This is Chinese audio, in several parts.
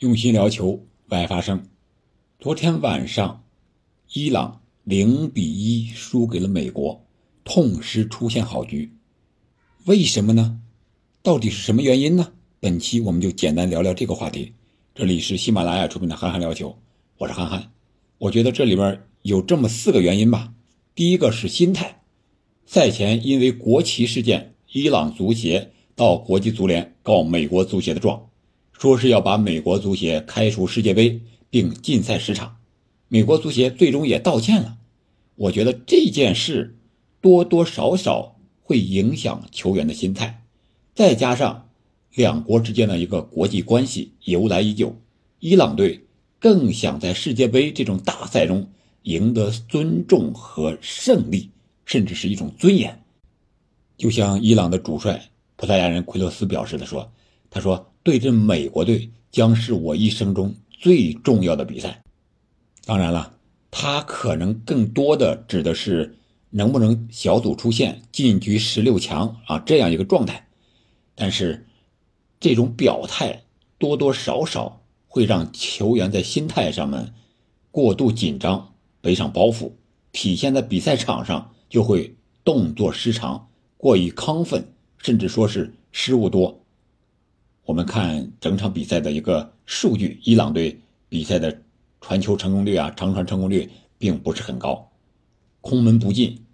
用心聊球，为爱发声。昨天晚上，伊朗零比一输给了美国，痛失出线好局。为什么呢？到底是什么原因呢？本期我们就简单聊聊这个话题。这里是喜马拉雅出品的《憨憨聊球》，我是憨憨。我觉得这里边有这么四个原因吧。第一个是心态，赛前因为国旗事件，伊朗足协到国际足联告美国足协的状。说是要把美国足协开除世界杯，并禁赛十场，美国足协最终也道歉了。我觉得这件事多多少少会影响球员的心态，再加上两国之间的一个国际关系由来已久，伊朗队更想在世界杯这种大赛中赢得尊重和胜利，甚至是一种尊严。就像伊朗的主帅葡萄牙人奎洛斯表示的说：“他说。”对阵美国队将是我一生中最重要的比赛。当然了，他可能更多的指的是能不能小组出线、进局十六强啊这样一个状态。但是，这种表态多多少少会让球员在心态上面过度紧张，背上包袱，体现在比赛场上就会动作失常、过于亢奋，甚至说是失误多。我们看整场比赛的一个数据，伊朗队比赛的传球成功率啊，长传成功率并不是很高，空门不进，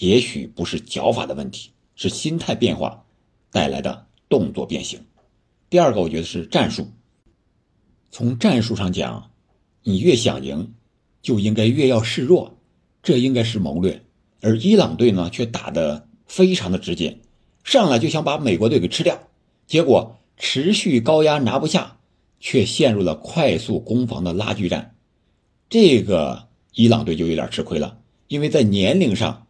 也许不是脚法的问题，是心态变化带来的动作变形。第二个，我觉得是战术。从战术上讲，你越想赢，就应该越要示弱，这应该是谋略。而伊朗队呢，却打得非常的直接，上来就想把美国队给吃掉，结果。持续高压拿不下，却陷入了快速攻防的拉锯战，这个伊朗队就有点吃亏了。因为在年龄上，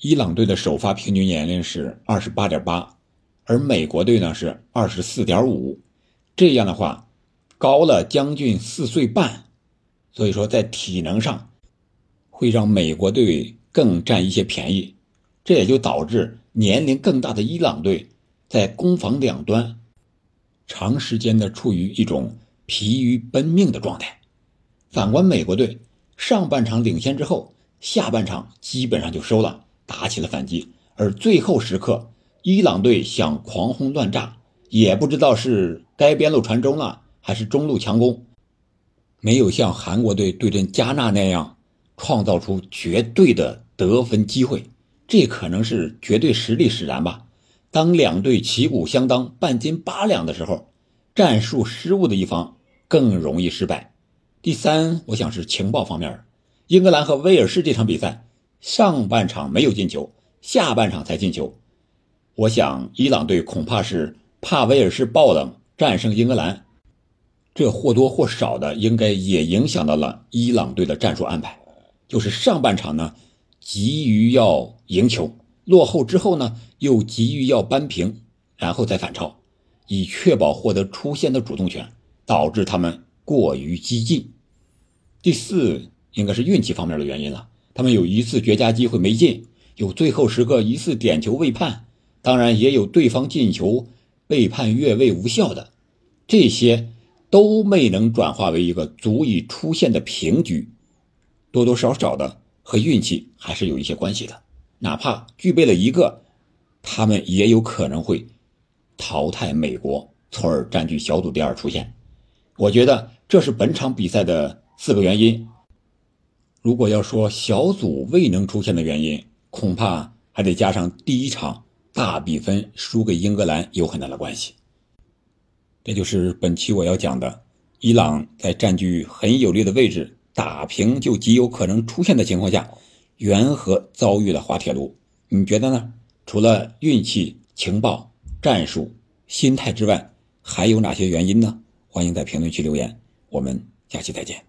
伊朗队的首发平均年龄是二十八点八，而美国队呢是二十四点五，这样的话高了将近四岁半，所以说在体能上会让美国队更占一些便宜，这也就导致年龄更大的伊朗队在攻防两端。长时间的处于一种疲于奔命的状态。反观美国队，上半场领先之后，下半场基本上就收了，打起了反击。而最后时刻，伊朗队想狂轰乱炸，也不知道是该边路传中了，还是中路强攻，没有像韩国队对阵加纳那样创造出绝对的得分机会。这可能是绝对实力使然吧。当两队旗鼓相当、半斤八两的时候，战术失误的一方更容易失败。第三，我想是情报方面英格兰和威尔士这场比赛，上半场没有进球，下半场才进球。我想伊朗队恐怕是怕威尔士爆冷战胜英格兰，这或多或少的应该也影响到了伊朗队的战术安排，就是上半场呢急于要赢球。落后之后呢，又急于要扳平，然后再反超，以确保获得出线的主动权，导致他们过于激进。第四，应该是运气方面的原因了。他们有一次绝佳机会没进，有最后时刻一次点球未判，当然也有对方进球被判越位无效的，这些都没能转化为一个足以出现的平局，多多少少的和运气还是有一些关系的。哪怕具备了一个，他们也有可能会淘汰美国，从而占据小组第二出线。我觉得这是本场比赛的四个原因。如果要说小组未能出现的原因，恐怕还得加上第一场大比分输给英格兰有很大的关系。这就是本期我要讲的：伊朗在占据很有利的位置，打平就极有可能出现的情况下。缘何遭遇了滑铁卢？你觉得呢？除了运气、情报、战术、心态之外，还有哪些原因呢？欢迎在评论区留言，我们下期再见。